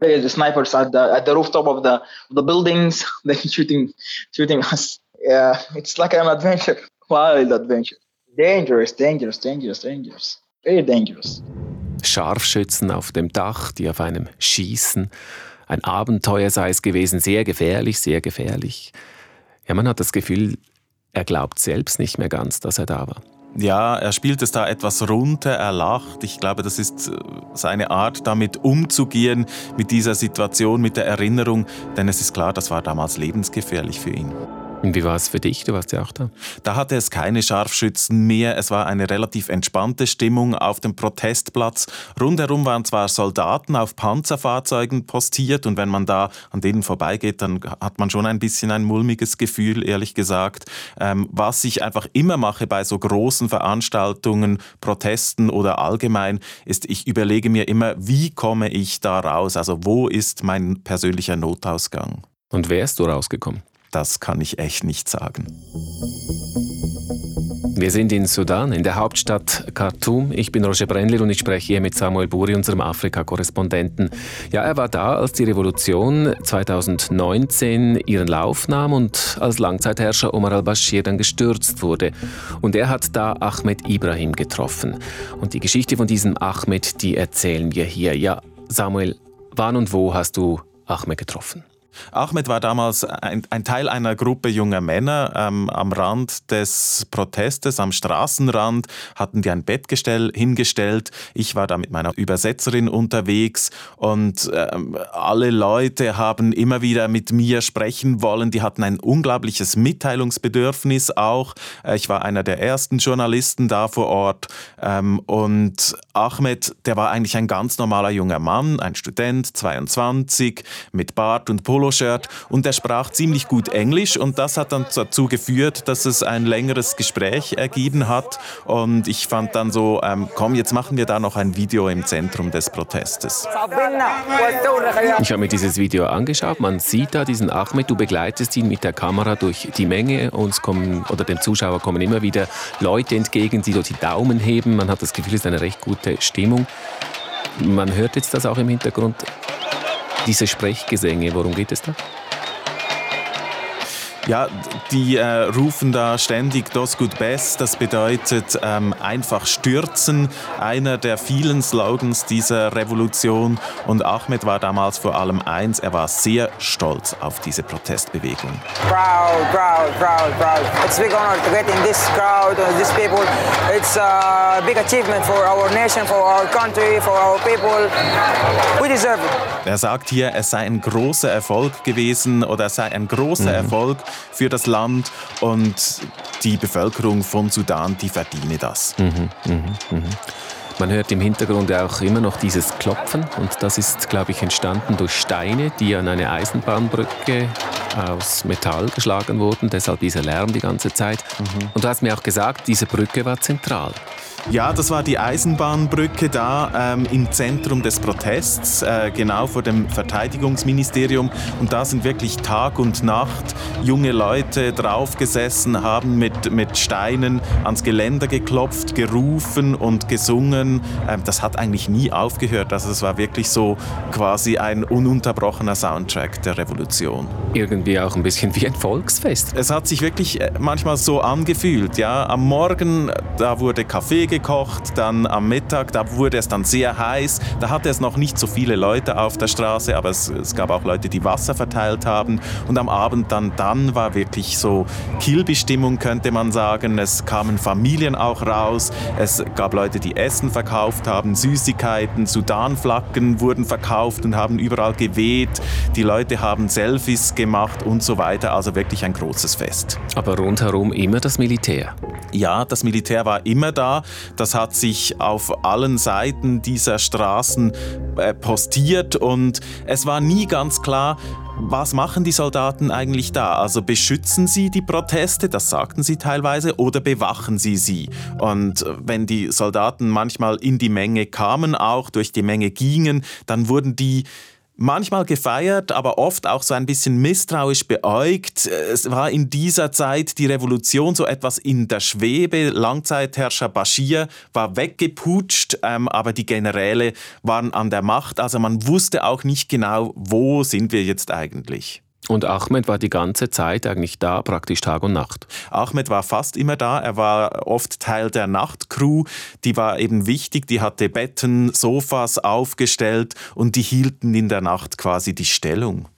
the snipers at the at the rooftop of the the buildings, they shooting shooting us. Yeah, it's like an adventure, wild adventure. Dangerous, dangerous, dangerous, dangerous. Very dangerous. Scharfschützen auf dem Dach, die auf einem schießen. Ein Abenteuer sei es gewesen, sehr gefährlich, sehr gefährlich. Ja, man hat das Gefühl, er glaubt selbst nicht mehr ganz, dass er da war. Ja, er spielt es da etwas runter, er lacht. Ich glaube, das ist äh, seine Art, damit umzugehen, mit dieser Situation, mit der Erinnerung. Denn es ist klar, das war damals lebensgefährlich für ihn. Und wie war es für dich? Du warst ja auch da. Da hatte es keine Scharfschützen mehr. Es war eine relativ entspannte Stimmung auf dem Protestplatz. Rundherum waren zwar Soldaten auf Panzerfahrzeugen postiert und wenn man da an denen vorbeigeht, dann hat man schon ein bisschen ein mulmiges Gefühl, ehrlich gesagt. Ähm, was ich einfach immer mache bei so großen Veranstaltungen, Protesten oder allgemein, ist, ich überlege mir immer, wie komme ich da raus? Also wo ist mein persönlicher Notausgang? Und wärst du rausgekommen? Das kann ich echt nicht sagen. Wir sind in Sudan, in der Hauptstadt Khartoum. Ich bin Roger Brendler und ich spreche hier mit Samuel Buri, unserem Afrika-Korrespondenten. Ja, er war da, als die Revolution 2019 ihren Lauf nahm und als Langzeitherrscher Omar al-Bashir dann gestürzt wurde. Und er hat da Ahmed Ibrahim getroffen. Und die Geschichte von diesem Ahmed, die erzählen wir hier. Ja, Samuel, wann und wo hast du Ahmed getroffen? Ahmed war damals ein, ein Teil einer Gruppe junger Männer ähm, am Rand des Protestes, am Straßenrand, hatten die ein Bettgestell hingestellt. Ich war da mit meiner Übersetzerin unterwegs und ähm, alle Leute haben immer wieder mit mir sprechen wollen. Die hatten ein unglaubliches Mitteilungsbedürfnis auch. Äh, ich war einer der ersten Journalisten da vor Ort ähm, und Ahmed, der war eigentlich ein ganz normaler junger Mann, ein Student, 22, mit Bart und Pulver Poloshirt und er sprach ziemlich gut Englisch und das hat dann dazu geführt, dass es ein längeres Gespräch ergeben hat und ich fand dann so, ähm, komm, jetzt machen wir da noch ein Video im Zentrum des Protestes. Ich habe mir dieses Video angeschaut, man sieht da diesen Ahmed, du begleitest ihn mit der Kamera durch die Menge, uns kommen, oder dem Zuschauer kommen immer wieder Leute entgegen, die dort die Daumen heben, man hat das Gefühl, es ist eine recht gute Stimmung. Man hört jetzt das auch im Hintergrund diese Sprechgesänge, worum geht es da? Ja, die äh, rufen da ständig Dos Good Best. Das bedeutet ähm, einfach stürzen. Einer der vielen Slogans dieser Revolution. Und Ahmed war damals vor allem eins: Er war sehr stolz auf diese Protestbewegung. Proud, proud, proud, proud. It's a big honor to get in this crowd, uh, these people. It's a big achievement for our nation, for our country, for our people. We deserve it. Er sagt hier, es sei ein großer Erfolg gewesen oder es sei ein großer mhm. Erfolg für das Land und die Bevölkerung von Sudan, die verdiene das. Mhm, mh, mh. Man hört im Hintergrund auch immer noch dieses Klopfen und das ist, glaube ich, entstanden durch Steine, die an eine Eisenbahnbrücke aus Metall geschlagen wurden, deshalb dieser Lärm die ganze Zeit. Mhm. Und du hast mir auch gesagt, diese Brücke war zentral. Ja, das war die Eisenbahnbrücke da ähm, im Zentrum des Protests, äh, genau vor dem Verteidigungsministerium. Und da sind wirklich Tag und Nacht junge Leute draufgesessen, haben mit, mit Steinen ans Geländer geklopft, gerufen und gesungen. Ähm, das hat eigentlich nie aufgehört. Also es war wirklich so quasi ein ununterbrochener Soundtrack der Revolution. Irgendwie auch ein bisschen wie ein Volksfest. Es hat sich wirklich äh, manchmal so angefühlt. Ja, am Morgen da wurde Kaffee gekocht, dann am Mittag, da wurde es dann sehr heiß. Da hatte es noch nicht so viele Leute auf der Straße, aber es, es gab auch Leute, die Wasser verteilt haben. Und am Abend dann, dann war wirklich so Kilby-Stimmung, könnte man sagen. Es kamen Familien auch raus. Es gab Leute, die Essen verkauft haben, Süßigkeiten, Sudanflaggen wurden verkauft und haben überall geweht. Die Leute haben Selfies gemacht und so weiter. Also wirklich ein großes Fest. Aber rundherum immer das Militär. Ja, das Militär war immer da. Das hat sich auf allen Seiten dieser Straßen äh, postiert und es war nie ganz klar, was machen die Soldaten eigentlich da? Also beschützen sie die Proteste, das sagten sie teilweise, oder bewachen sie sie? Und wenn die Soldaten manchmal in die Menge kamen, auch durch die Menge gingen, dann wurden die manchmal gefeiert, aber oft auch so ein bisschen misstrauisch beäugt. Es war in dieser Zeit die Revolution so etwas in der Schwebe. Langzeitherrscher Bashir war weggeputscht, ähm, aber die Generäle waren an der Macht. Also man wusste auch nicht genau, wo sind wir jetzt eigentlich. Und Ahmed war die ganze Zeit eigentlich da, praktisch Tag und Nacht. Ahmed war fast immer da. Er war oft Teil der Nachtcrew. Die war eben wichtig. Die hatte Betten, Sofas aufgestellt und die hielten in der Nacht quasi die Stellung.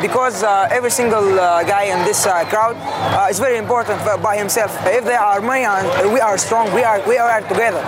Because uh, every single uh, guy in this uh, crowd uh, is very important by himself. If they are many and we are strong, we are we are together.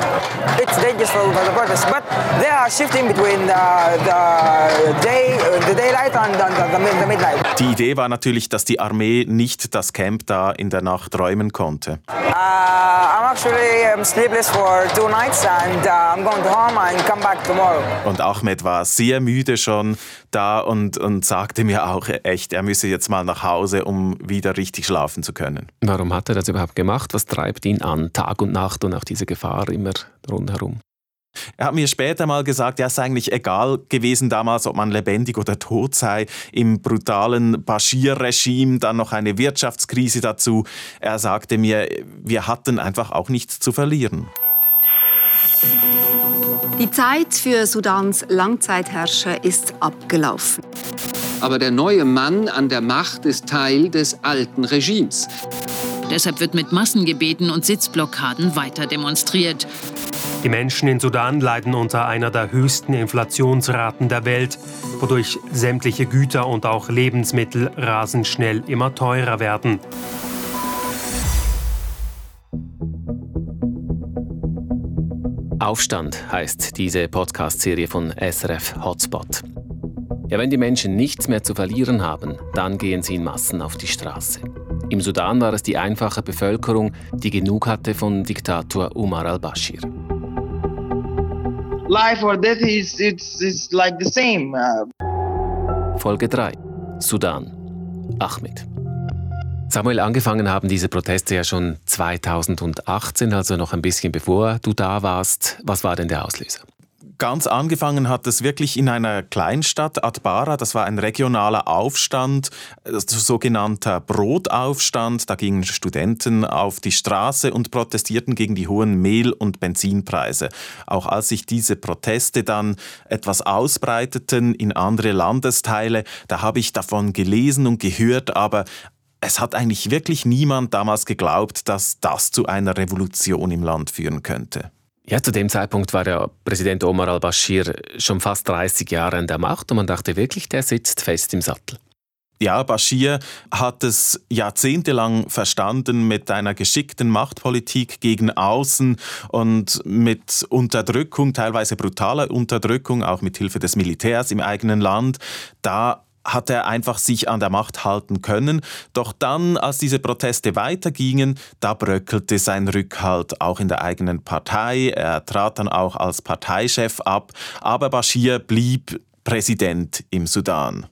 It's dangerous for, for the protest, but they are shifting between the, the day, the daylight and the, the, midnight. Die Idee war natürlich, dass die Armee nicht das Camp da in der Nacht räumen konnte. Uh, I'm actually um, sleepless for two nights and uh, I'm going to home and come back tomorrow. Und Ahmed war sehr müde schon da und, und sagte mir auch echt, er müsse jetzt mal nach Hause, um wieder richtig schlafen zu können. Warum hat er das überhaupt gemacht? Was treibt ihn an, Tag und Nacht und auch diese Gefahr immer rundherum? Er hat mir später mal gesagt, ja, es sei eigentlich egal gewesen damals, ob man lebendig oder tot sei. Im brutalen Bashir-Regime dann noch eine Wirtschaftskrise dazu. Er sagte mir, wir hatten einfach auch nichts zu verlieren. Die Zeit für Sudans Langzeitherrscher ist abgelaufen. Aber der neue Mann an der Macht ist Teil des alten Regimes. Deshalb wird mit Massengebeten und Sitzblockaden weiter demonstriert. Die Menschen in Sudan leiden unter einer der höchsten Inflationsraten der Welt, wodurch sämtliche Güter und auch Lebensmittel rasend schnell immer teurer werden. Aufstand heißt diese Podcast-Serie von SRF Hotspot. Ja, wenn die Menschen nichts mehr zu verlieren haben, dann gehen sie in Massen auf die Straße. Im Sudan war es die einfache Bevölkerung, die genug hatte von Diktator Umar al-Bashir. Life or death is it's, it's like the same. Uh, Folge 3. Sudan. Ahmed. Samuel, angefangen haben diese Proteste ja schon 2018, also noch ein bisschen bevor du da warst. Was war denn der Auslöser? Ganz angefangen hat es wirklich in einer Kleinstadt, Adbara. Das war ein regionaler Aufstand, sogenannter Brotaufstand. Da gingen Studenten auf die Straße und protestierten gegen die hohen Mehl- und Benzinpreise. Auch als sich diese Proteste dann etwas ausbreiteten in andere Landesteile, da habe ich davon gelesen und gehört, aber es hat eigentlich wirklich niemand damals geglaubt, dass das zu einer Revolution im Land führen könnte. Ja, zu dem Zeitpunkt war ja Präsident Omar al-Bashir schon fast 30 Jahre an der Macht und man dachte wirklich, der sitzt fest im Sattel. Ja, Bashir hat es jahrzehntelang verstanden mit einer geschickten Machtpolitik gegen außen und mit Unterdrückung, teilweise brutaler Unterdrückung, auch mit Hilfe des Militärs im eigenen Land. Da hat er einfach sich an der Macht halten können. Doch dann, als diese Proteste weitergingen, da bröckelte sein Rückhalt auch in der eigenen Partei. Er trat dann auch als Parteichef ab, aber Bashir blieb Präsident im Sudan.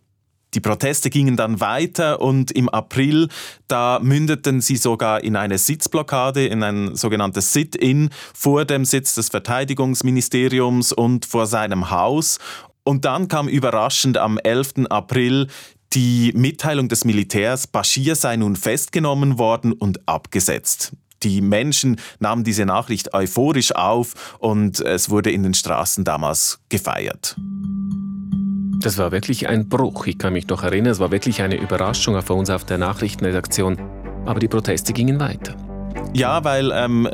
Die Proteste gingen dann weiter und im April, da mündeten sie sogar in eine Sitzblockade, in ein sogenanntes Sit-in vor dem Sitz des Verteidigungsministeriums und vor seinem Haus. Und dann kam überraschend am 11. April die Mitteilung des Militärs, Bashir sei nun festgenommen worden und abgesetzt. Die Menschen nahmen diese Nachricht euphorisch auf und es wurde in den Straßen damals gefeiert. Das war wirklich ein Bruch. Ich kann mich noch erinnern, es war wirklich eine Überraschung für uns auf der Nachrichtenredaktion. Aber die Proteste gingen weiter. Ja, weil ähm,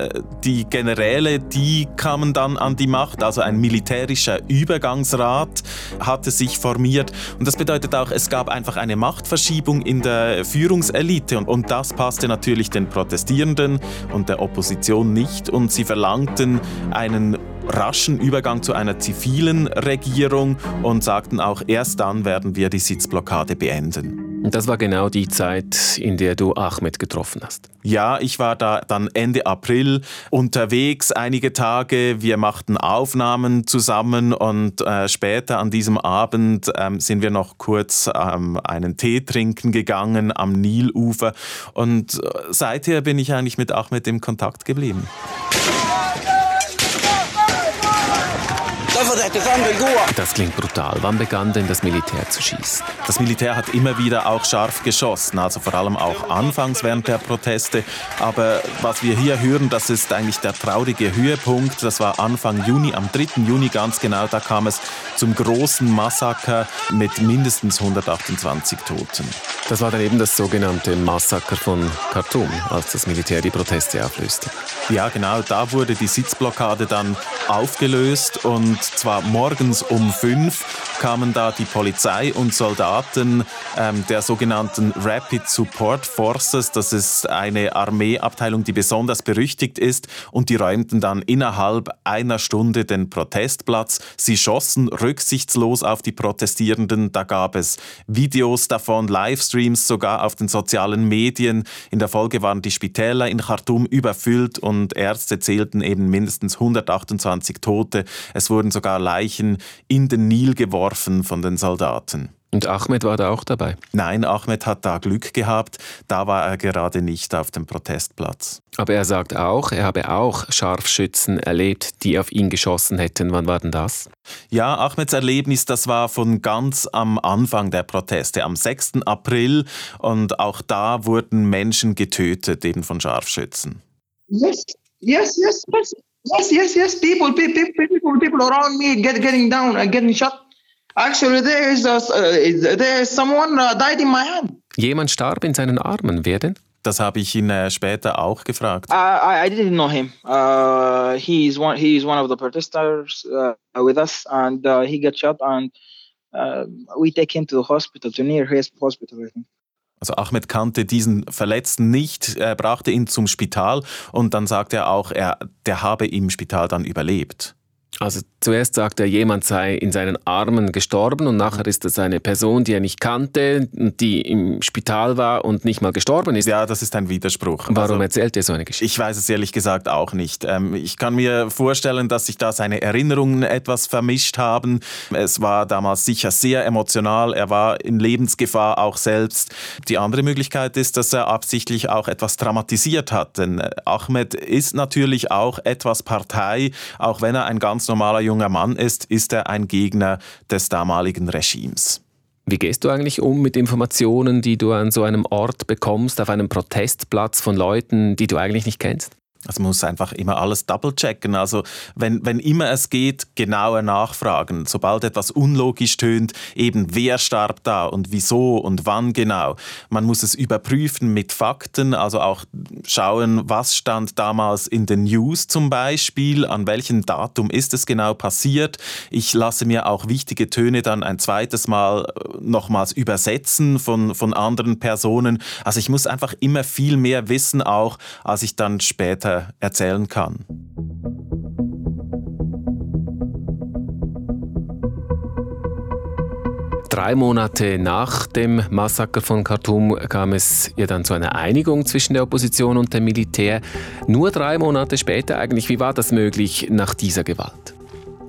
die Generäle, die kamen dann an die Macht, also ein militärischer Übergangsrat hatte sich formiert. Und das bedeutet auch, es gab einfach eine Machtverschiebung in der Führungselite. Und, und das passte natürlich den Protestierenden und der Opposition nicht. Und sie verlangten einen raschen Übergang zu einer zivilen Regierung und sagten auch, erst dann werden wir die Sitzblockade beenden. Das war genau die Zeit, in der du Ahmed getroffen hast. Ja, ich war da dann Ende April unterwegs, einige Tage. Wir machten Aufnahmen zusammen und äh, später an diesem Abend ähm, sind wir noch kurz ähm, einen Tee trinken gegangen am Nilufer. Und äh, seither bin ich eigentlich mit Ahmed im Kontakt geblieben. Das klingt brutal. Wann begann denn das Militär zu schießen? Das Militär hat immer wieder auch scharf geschossen, also vor allem auch anfangs während der Proteste. Aber was wir hier hören, das ist eigentlich der traurige Höhepunkt. Das war Anfang Juni, am 3. Juni ganz genau, da kam es zum großen Massaker mit mindestens 128 Toten. Das war dann eben das sogenannte Massaker von Khartoum, als das Militär die Proteste auflöste. Ja, genau, da wurde die Sitzblockade dann aufgelöst und zwar morgens um fünf kamen da die Polizei und Soldaten ähm, der sogenannten Rapid Support Forces. Das ist eine Armeeabteilung, die besonders berüchtigt ist und die räumten dann innerhalb einer Stunde den Protestplatz. Sie schossen rücksichtslos auf die Protestierenden. Da gab es Videos davon, Livestreams sogar auf den sozialen Medien. In der Folge waren die Spitäler in Khartoum überfüllt und Ärzte zählten eben mindestens 128 Tote. Es wurden sogar Leichen in den Nil geworfen von den Soldaten. Und Ahmed war da auch dabei? Nein, Ahmed hat da Glück gehabt. Da war er gerade nicht auf dem Protestplatz. Aber er sagt auch, er habe auch Scharfschützen erlebt, die auf ihn geschossen hätten. Wann war denn das? Ja, Ahmeds Erlebnis, das war von ganz am Anfang der Proteste, am 6. April. Und auch da wurden Menschen getötet, eben von Scharfschützen. Yes, yes, yes, yes. Yes, yes, yes. People, people, people, people around me get, getting down and getting shot. Actually, there is, a, uh, there is someone uh, died in my hand. Jemand starb in seinen Armen. Wer denn? Das habe ich ihn äh, später auch gefragt. I, I, I didn't know him. Uh, he is one. He is one of the protesters uh, with us, and uh, he got shot, and uh, we take him to the hospital, to near his hospital, I think. Also Ahmed kannte diesen Verletzten nicht, er brachte ihn zum Spital und dann sagte er auch, er, der habe im Spital dann überlebt. Also zuerst sagt er, jemand sei in seinen Armen gestorben und nachher ist es eine Person, die er nicht kannte, die im Spital war und nicht mal gestorben ist. Ja, das ist ein Widerspruch. Warum also, erzählt er so eine Geschichte? Ich weiß es ehrlich gesagt auch nicht. Ähm, ich kann mir vorstellen, dass sich da seine Erinnerungen etwas vermischt haben. Es war damals sicher sehr emotional. Er war in Lebensgefahr auch selbst. Die andere Möglichkeit ist, dass er absichtlich auch etwas dramatisiert hat. Denn Ahmed ist natürlich auch etwas Partei, auch wenn er ein ganz normaler junger Mann ist, ist er ein Gegner des damaligen Regimes. Wie gehst du eigentlich um mit Informationen, die du an so einem Ort bekommst, auf einem Protestplatz von Leuten, die du eigentlich nicht kennst? Also man muss einfach immer alles double-checken. Also wenn, wenn immer es geht, genauer nachfragen. Sobald etwas unlogisch tönt, eben wer starb da und wieso und wann genau. Man muss es überprüfen mit Fakten, also auch schauen, was stand damals in den News zum Beispiel, an welchem Datum ist es genau passiert. Ich lasse mir auch wichtige Töne dann ein zweites Mal äh, nochmals übersetzen von, von anderen Personen. Also ich muss einfach immer viel mehr wissen auch, als ich dann später weiter erzählen kann. Drei Monate nach dem Massaker von Khartoum kam es ja dann zu einer Einigung zwischen der Opposition und dem Militär. Nur drei Monate später eigentlich, wie war das möglich nach dieser Gewalt?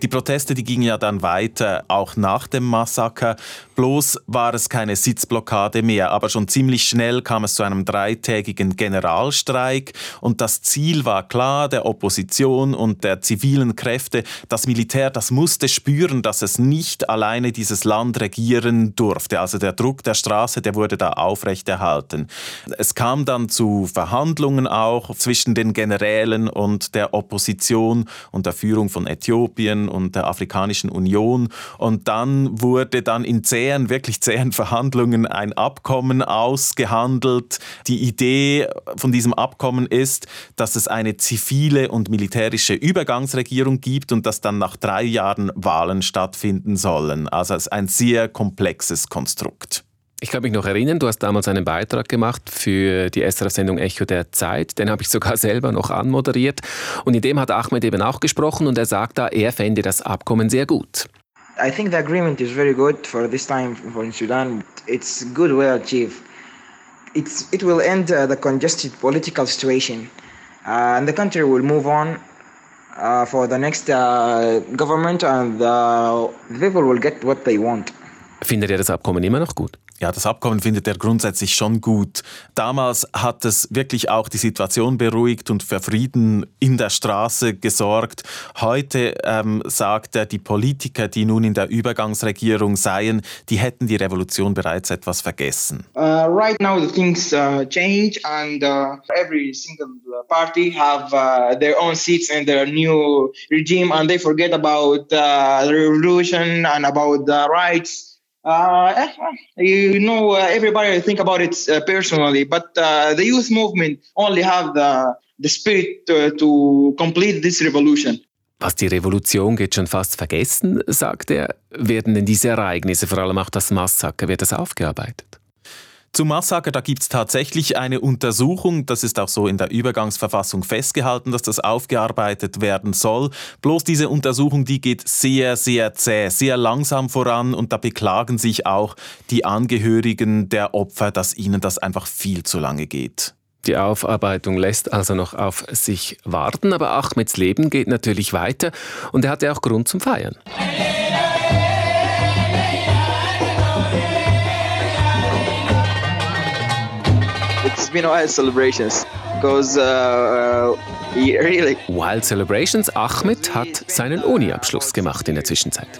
Die Proteste, die gingen ja dann weiter, auch nach dem Massaker. Bloß war es keine Sitzblockade mehr, aber schon ziemlich schnell kam es zu einem dreitägigen Generalstreik und das Ziel war klar, der Opposition und der zivilen Kräfte, das Militär, das musste spüren, dass es nicht alleine dieses Land regieren durfte. Also der Druck der Straße, der wurde da aufrechterhalten. Es kam dann zu Verhandlungen auch zwischen den Generälen und der Opposition und der Führung von Äthiopien und der Afrikanischen Union und dann wurde dann in zähen, wirklich zähen Verhandlungen ein Abkommen ausgehandelt. Die Idee von diesem Abkommen ist, dass es eine zivile und militärische Übergangsregierung gibt und dass dann nach drei Jahren Wahlen stattfinden sollen. Also es ist ein sehr komplexes Konstrukt. Ich kann mich noch erinnern, du hast damals einen Beitrag gemacht für die SRF-Sendung Echo der Zeit. Den habe ich sogar selber noch anmoderiert. Und in dem hat Ahmed eben auch gesprochen und er sagt da, er fände das Abkommen sehr gut. I think the agreement is very good for this time for in Sudan. It's good, well achieved. It's, it will end uh, the congested political situation, uh, and the country will move on uh, for the next uh, government, and the people will get what they want. Findet ihr das Abkommen immer noch gut? Ja, das Abkommen findet er grundsätzlich schon gut. Damals hat es wirklich auch die Situation beruhigt und für Frieden in der Straße gesorgt. Heute ähm, sagt er, die Politiker, die nun in der Übergangsregierung seien, die hätten die Revolution bereits etwas vergessen. Uh, right now the things uh, change and uh, every single party have uh, their own seats in their new regime and they forget about uh, the revolution and about the rights. Uh, eh, you know, uh, everybody think about it uh, personally, but uh, the youth movement only have the, the spirit to, to complete this revolution. Was die Revolution geht schon fast vergessen, sagt er. Werden denn diese Ereignisse, vor allem auch das Massaker, wird das aufgearbeitet? Zum Massaker, da gibt es tatsächlich eine Untersuchung. Das ist auch so in der Übergangsverfassung festgehalten, dass das aufgearbeitet werden soll. Bloß diese Untersuchung, die geht sehr, sehr zäh, sehr langsam voran und da beklagen sich auch die Angehörigen der Opfer, dass ihnen das einfach viel zu lange geht. Die Aufarbeitung lässt also noch auf sich warten, aber Ahmeds Leben geht natürlich weiter und er hatte auch Grund zum Feiern. Been wild celebrations because uh, uh really. Wild Celebrations. Ahmed hat seinen Uni-Abschluss gemacht in der Zwischenzeit.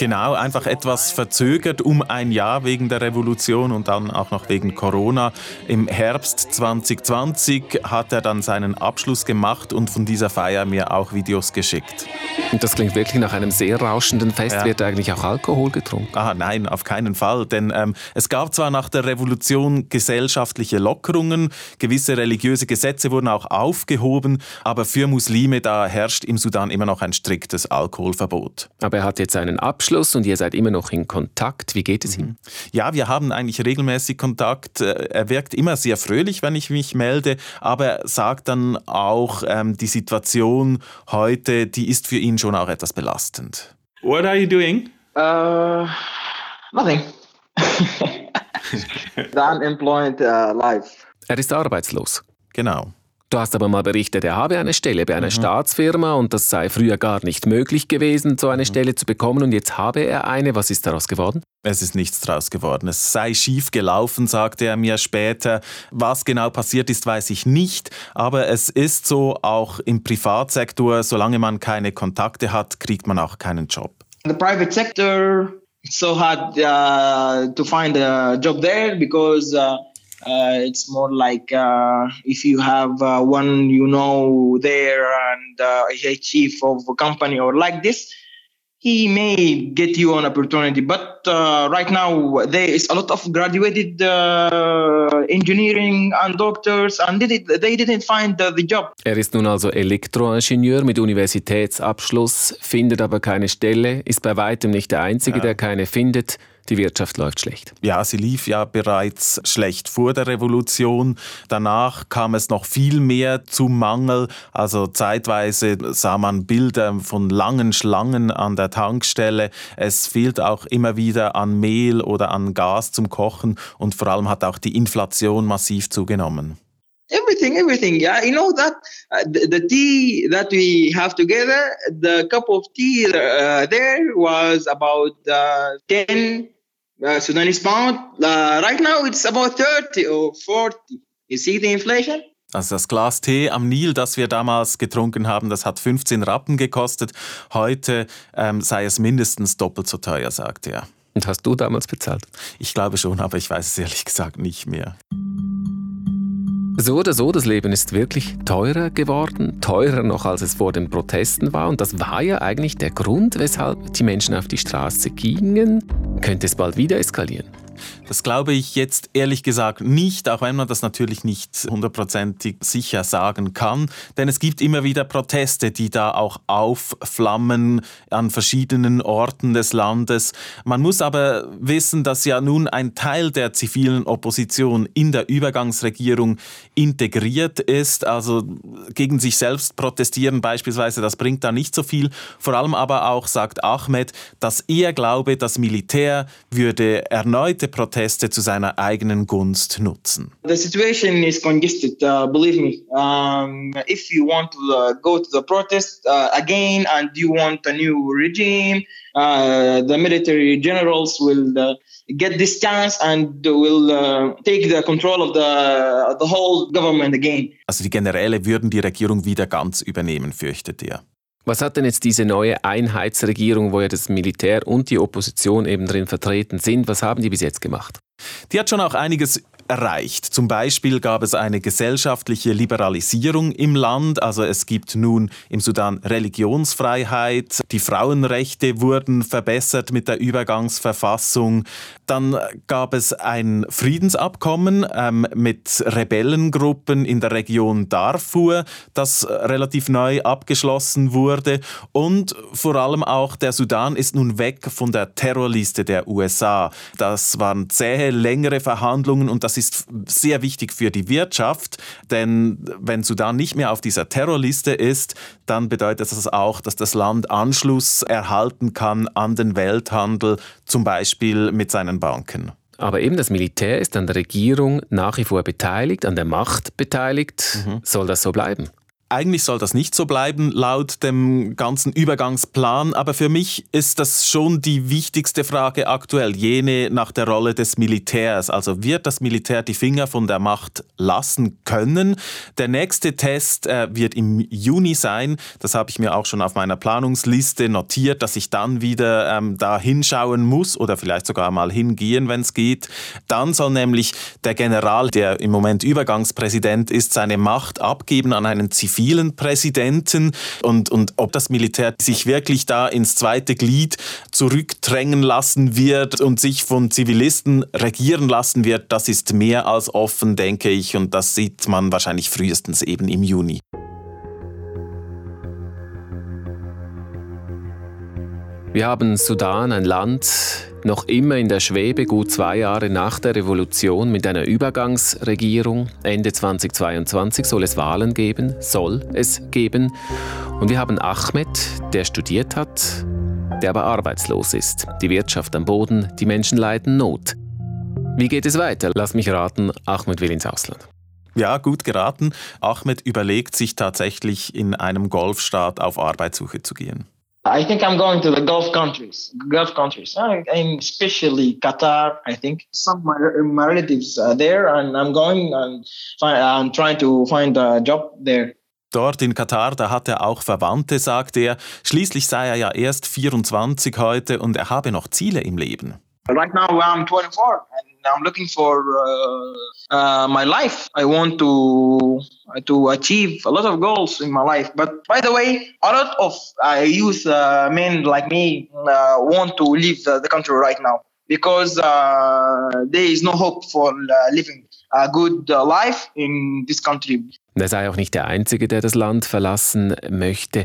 Genau, einfach etwas verzögert um ein Jahr wegen der Revolution und dann auch noch wegen Corona. Im Herbst 2020 hat er dann seinen Abschluss gemacht und von dieser Feier mir auch Videos geschickt. Und das klingt wirklich nach einem sehr rauschenden Fest. Ja. Wird eigentlich auch Alkohol getrunken? Ah, nein, auf keinen Fall. Denn ähm, es gab zwar nach der Revolution gesellschaftliche Lockerungen, gewisse religiöse Gesetze wurden auch aufgehoben, aber für Muslime da herrscht im Sudan immer noch ein striktes Alkoholverbot. Aber er hat jetzt einen Abschluss und ihr seid immer noch in Kontakt. Wie geht es ihm? Ja, wir haben eigentlich regelmäßig Kontakt. Äh, er wirkt immer sehr fröhlich, wenn ich mich melde, aber er sagt dann auch, ähm, die Situation heute, die ist für ihn schon auch etwas belastend. What are you doing? Uh, nothing. The unemployed uh, life. Er ist arbeitslos. Genau. Du hast aber mal berichtet, er habe eine Stelle bei einer mhm. Staatsfirma und das sei früher gar nicht möglich gewesen, so eine mhm. Stelle zu bekommen und jetzt habe er eine. Was ist daraus geworden? Es ist nichts daraus geworden. Es sei schief gelaufen, sagte er mir später. Was genau passiert ist, weiß ich nicht. Aber es ist so, auch im Privatsektor, solange man keine Kontakte hat, kriegt man auch keinen Job. The private sector, it's so hard uh, to find a job there because uh Uh, it's more like uh, if you have uh, one you know there and uh, a chief of a company or like this, he may get you an opportunity. But uh, right now there is a lot of graduated uh, engineering and doctors, and they, did, they didn't find the, the job. Er ist nun also Elektroingenieur mit Universitätsabschluss, findet aber keine Stelle, ist bei weitem nicht der Einzige, ja. der keine findet. Die Wirtschaft läuft schlecht. Ja, sie lief ja bereits schlecht vor der Revolution. Danach kam es noch viel mehr zum Mangel. Also zeitweise sah man Bilder von langen Schlangen an der Tankstelle. Es fehlt auch immer wieder an Mehl oder an Gas zum Kochen und vor allem hat auch die Inflation massiv zugenommen. everything everything yeah you know that uh, the, the, tea that we have together the cup of tea uh, there was about uh, 10 uh, Sudanese pound. Uh, right now it's about 30 or 40. You see the inflation? Also das Glas Tee am Nil, das wir damals getrunken haben, das hat 15 Rappen gekostet. Heute ähm, sei es mindestens doppelt so teuer, sagt er. Und hast du damals bezahlt? Ich glaube schon, aber ich weiß es ehrlich gesagt nicht mehr. So oder so, das Leben ist wirklich teurer geworden, teurer noch als es vor den Protesten war. Und das war ja eigentlich der Grund, weshalb die Menschen auf die Straße gingen. Könnte es bald wieder eskalieren? Das glaube ich jetzt ehrlich gesagt nicht, auch wenn man das natürlich nicht hundertprozentig sicher sagen kann. Denn es gibt immer wieder Proteste, die da auch aufflammen an verschiedenen Orten des Landes. Man muss aber wissen, dass ja nun ein Teil der zivilen Opposition in der Übergangsregierung integriert ist. Also gegen sich selbst protestieren beispielsweise, das bringt da nicht so viel. Vor allem aber auch sagt Ahmed, dass er glaube, das Militär würde erneute Proteste zu seiner eigenen Gunst nutzen. The situation is congested, uh, believe me. Um, if you want to uh, go to the protest uh, again and you want a new regime, uh, the military generals will uh, get this chance and will uh, take the control of the, the whole government again. Also die Generäle würden die Regierung wieder ganz übernehmen, fürchtet er. Was hat denn jetzt diese neue Einheitsregierung, wo ja das Militär und die Opposition eben drin vertreten sind, was haben die bis jetzt gemacht? Die hat schon auch einiges erreicht. Zum Beispiel gab es eine gesellschaftliche Liberalisierung im Land. Also es gibt nun im Sudan Religionsfreiheit. Die Frauenrechte wurden verbessert mit der Übergangsverfassung. Dann gab es ein Friedensabkommen ähm, mit Rebellengruppen in der Region Darfur, das relativ neu abgeschlossen wurde. Und vor allem auch der Sudan ist nun weg von der Terrorliste der USA. Das waren zähe, längere Verhandlungen und das ist sehr wichtig für die Wirtschaft, denn wenn Sudan nicht mehr auf dieser Terrorliste ist, dann bedeutet das auch, dass das Land Anschluss erhalten kann an den Welthandel, zum Beispiel mit seinen Banken. Aber eben das Militär ist an der Regierung nach wie vor beteiligt, an der Macht beteiligt. Mhm. Soll das so bleiben? Eigentlich soll das nicht so bleiben, laut dem ganzen Übergangsplan, aber für mich ist das schon die wichtigste Frage aktuell, jene nach der Rolle des Militärs. Also wird das Militär die Finger von der Macht lassen können? Der nächste Test äh, wird im Juni sein. Das habe ich mir auch schon auf meiner Planungsliste notiert, dass ich dann wieder ähm, da hinschauen muss oder vielleicht sogar mal hingehen, wenn es geht. Dann soll nämlich der General, der im Moment Übergangspräsident ist, seine Macht abgeben an einen Zivil vielen Präsidenten und, und ob das Militär sich wirklich da ins zweite Glied zurückdrängen lassen wird und sich von Zivilisten regieren lassen wird, das ist mehr als offen, denke ich, und das sieht man wahrscheinlich frühestens eben im Juni. Wir haben Sudan, ein Land, noch immer in der Schwebe, gut zwei Jahre nach der Revolution mit einer Übergangsregierung. Ende 2022 soll es Wahlen geben, soll es geben. Und wir haben Ahmed, der studiert hat, der aber arbeitslos ist. Die Wirtschaft am Boden, die Menschen leiden Not. Wie geht es weiter? Lass mich raten, Ahmed will ins Ausland. Ja, gut geraten. Ahmed überlegt sich tatsächlich in einem Golfstaat auf Arbeitssuche zu gehen. I think I'm going to the Gulf countries, Gulf countries, especially Qatar. I think some of my, my relatives are there, and I'm going and find, I'm trying to find a job there. Dort in Katar, da hat er auch Verwandte, sagt er. Schließlich sei er ja erst 24 heute und er habe noch Ziele im Leben. Right now I'm 24 and I'm looking for uh, uh, my life. I want to to achieve a lot of goals in my life. But by the way, a lot of uh, youth uh, men like me uh, want to leave the, the, country right now because uh, there is no hope for living a good life in this country. Er sei auch nicht der Einzige, der das Land verlassen möchte.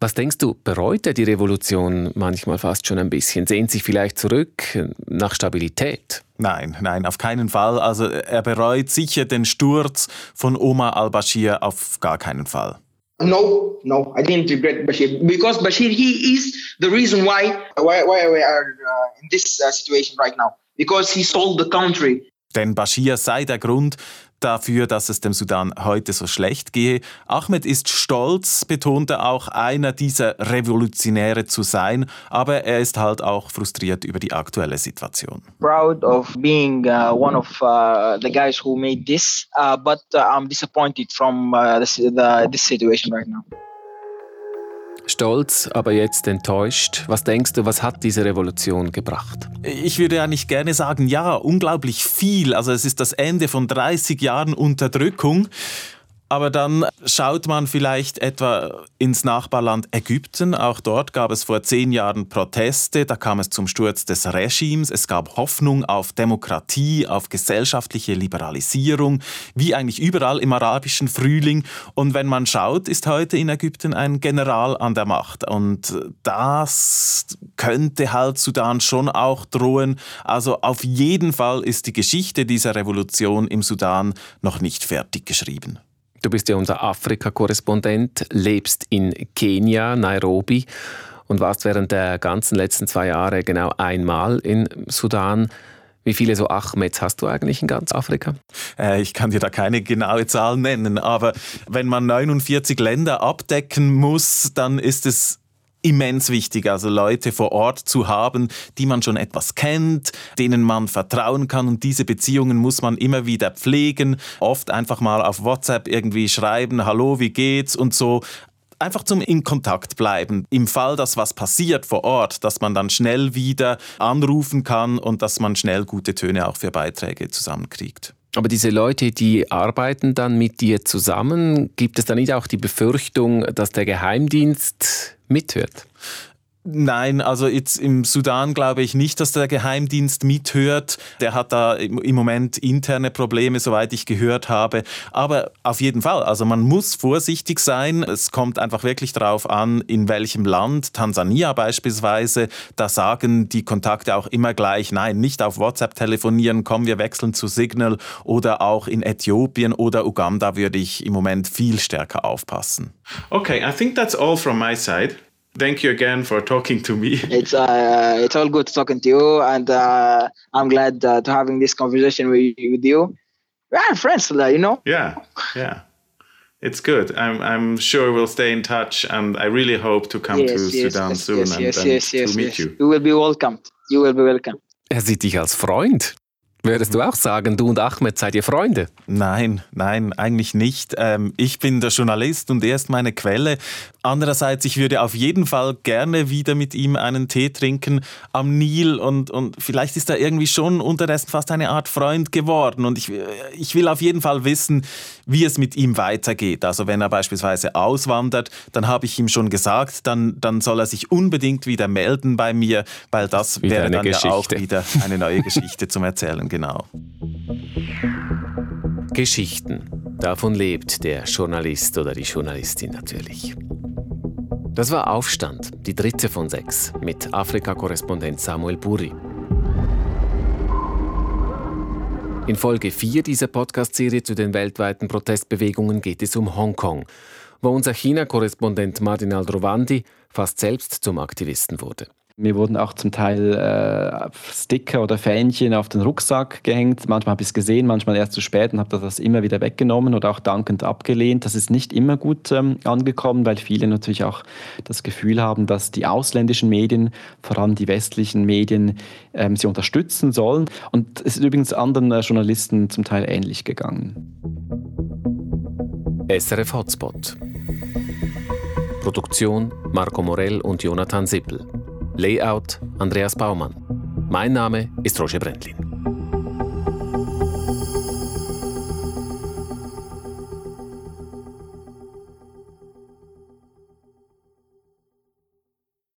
Was denkst du, bereut er die Revolution manchmal fast schon ein bisschen? Sehnt sich vielleicht zurück nach Stabilität? Nein, nein, auf keinen Fall. Also er bereut sicher den Sturz von Omar al-Bashir auf gar keinen Fall. No, no, I didn't regret Bashir because Bashir he is the reason why why, why we are uh, in this uh, situation right now because he sold the country. Denn Bashir sei der Grund, dafür, dass es dem Sudan heute so schlecht gehe. Ahmed ist stolz, betonte auch, einer dieser Revolutionäre zu sein, aber er ist halt auch frustriert über die aktuelle Situation. Proud of being uh, one of uh, the guys who made this, uh, but uh, I'm disappointed from uh, this, the, this situation right now. Stolz, aber jetzt enttäuscht. Was denkst du, was hat diese Revolution gebracht? Ich würde ja nicht gerne sagen, ja, unglaublich viel. Also es ist das Ende von 30 Jahren Unterdrückung. Aber dann schaut man vielleicht etwa ins Nachbarland Ägypten. Auch dort gab es vor zehn Jahren Proteste. Da kam es zum Sturz des Regimes. Es gab Hoffnung auf Demokratie, auf gesellschaftliche Liberalisierung, wie eigentlich überall im arabischen Frühling. Und wenn man schaut, ist heute in Ägypten ein General an der Macht. Und das könnte halt Sudan schon auch drohen. Also auf jeden Fall ist die Geschichte dieser Revolution im Sudan noch nicht fertig geschrieben. Du bist ja unser Afrika-Korrespondent, lebst in Kenia, Nairobi und warst während der ganzen letzten zwei Jahre genau einmal in Sudan. Wie viele so Ahmeds hast du eigentlich in ganz Afrika? Äh, ich kann dir da keine genaue Zahl nennen, aber wenn man 49 Länder abdecken muss, dann ist es immens wichtig, also Leute vor Ort zu haben, die man schon etwas kennt, denen man vertrauen kann und diese Beziehungen muss man immer wieder pflegen, oft einfach mal auf WhatsApp irgendwie schreiben, hallo, wie geht's und so einfach zum in Kontakt bleiben. Im Fall, dass was passiert vor Ort, dass man dann schnell wieder anrufen kann und dass man schnell gute Töne auch für Beiträge zusammenkriegt. Aber diese Leute, die arbeiten dann mit dir zusammen, gibt es da nicht auch die Befürchtung, dass der Geheimdienst mithört? Nein, also jetzt im Sudan glaube ich nicht, dass der Geheimdienst mithört. Der hat da im Moment interne Probleme, soweit ich gehört habe. Aber auf jeden Fall, also man muss vorsichtig sein. Es kommt einfach wirklich darauf an, in welchem Land. Tansania beispielsweise, da sagen die Kontakte auch immer gleich, nein, nicht auf WhatsApp telefonieren, komm, wir wechseln zu Signal. Oder auch in Äthiopien oder Uganda würde ich im Moment viel stärker aufpassen. Okay, I think that's all from my side. Thank you again for talking to me. It's uh, it's all good talking to you, and uh, I'm glad uh, to having this conversation with, with you. We're friends, you know. Yeah, yeah. It's good. I'm I'm sure we'll stay in touch, and I really hope to come yes, to yes, Sudan yes, soon yes, and, yes, and yes, yes, to meet yes. you. You will be welcomed. You will be welcome. Er sieht dich als Freund. Würdest du auch sagen, du und Ahmed seid ihr Freunde? Nein, nein, eigentlich nicht. Ähm, ich bin der Journalist und er ist meine Quelle. Andererseits, ich würde auf jeden Fall gerne wieder mit ihm einen Tee trinken am Nil und, und vielleicht ist er irgendwie schon unterdessen fast eine Art Freund geworden. Und ich, ich will auf jeden Fall wissen, wie es mit ihm weitergeht. Also wenn er beispielsweise auswandert, dann habe ich ihm schon gesagt, dann, dann soll er sich unbedingt wieder melden bei mir, weil das wäre dann Geschichte. ja auch wieder eine neue Geschichte zum Erzählen genau. Geschichten. Davon lebt der Journalist oder die Journalistin natürlich. Das war Aufstand, die dritte von sechs, mit Afrika-Korrespondent Samuel Buri. In Folge 4 dieser Podcast-Serie zu den weltweiten Protestbewegungen geht es um Hongkong, wo unser China-Korrespondent Martin Aldrovandi fast selbst zum Aktivisten wurde. Mir wurden auch zum Teil äh, Sticker oder Fähnchen auf den Rucksack gehängt. Manchmal habe ich es gesehen, manchmal erst zu spät und habe das immer wieder weggenommen oder auch dankend abgelehnt. Das ist nicht immer gut ähm, angekommen, weil viele natürlich auch das Gefühl haben, dass die ausländischen Medien, vor allem die westlichen Medien, ähm, sie unterstützen sollen. Und es ist übrigens anderen äh, Journalisten zum Teil ähnlich gegangen. SRF Hotspot. Produktion Marco Morell und Jonathan Sippel. Layout Andreas Baumann. Mein Name ist Roger Brendlin.